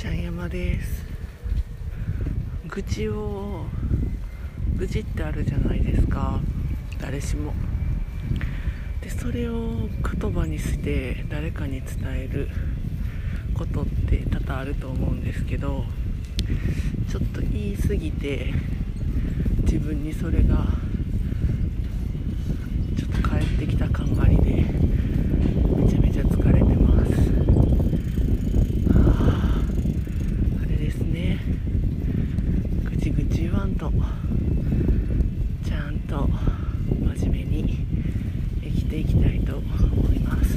ちゃん山です。愚痴を愚痴ってあるじゃないですか。誰しも。でそれを言葉にして誰かに伝えることって多々あると思うんですけどちょっと言い過ぎて自分にそれがちょっと返ってきた感がありでめちゃめちゃ疲れてますはああれですねぐちぐち言わんとちゃんと真面目に生きていきたいと思います。